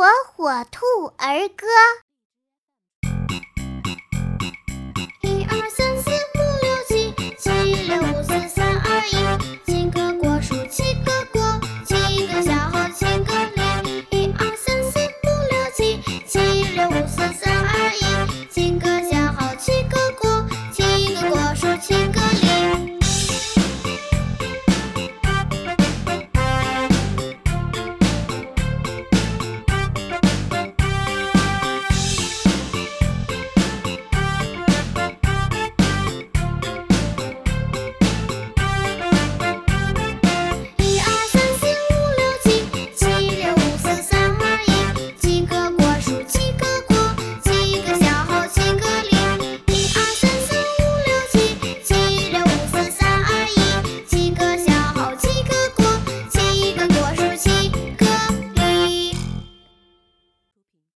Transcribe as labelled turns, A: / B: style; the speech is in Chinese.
A: 火火兔儿歌。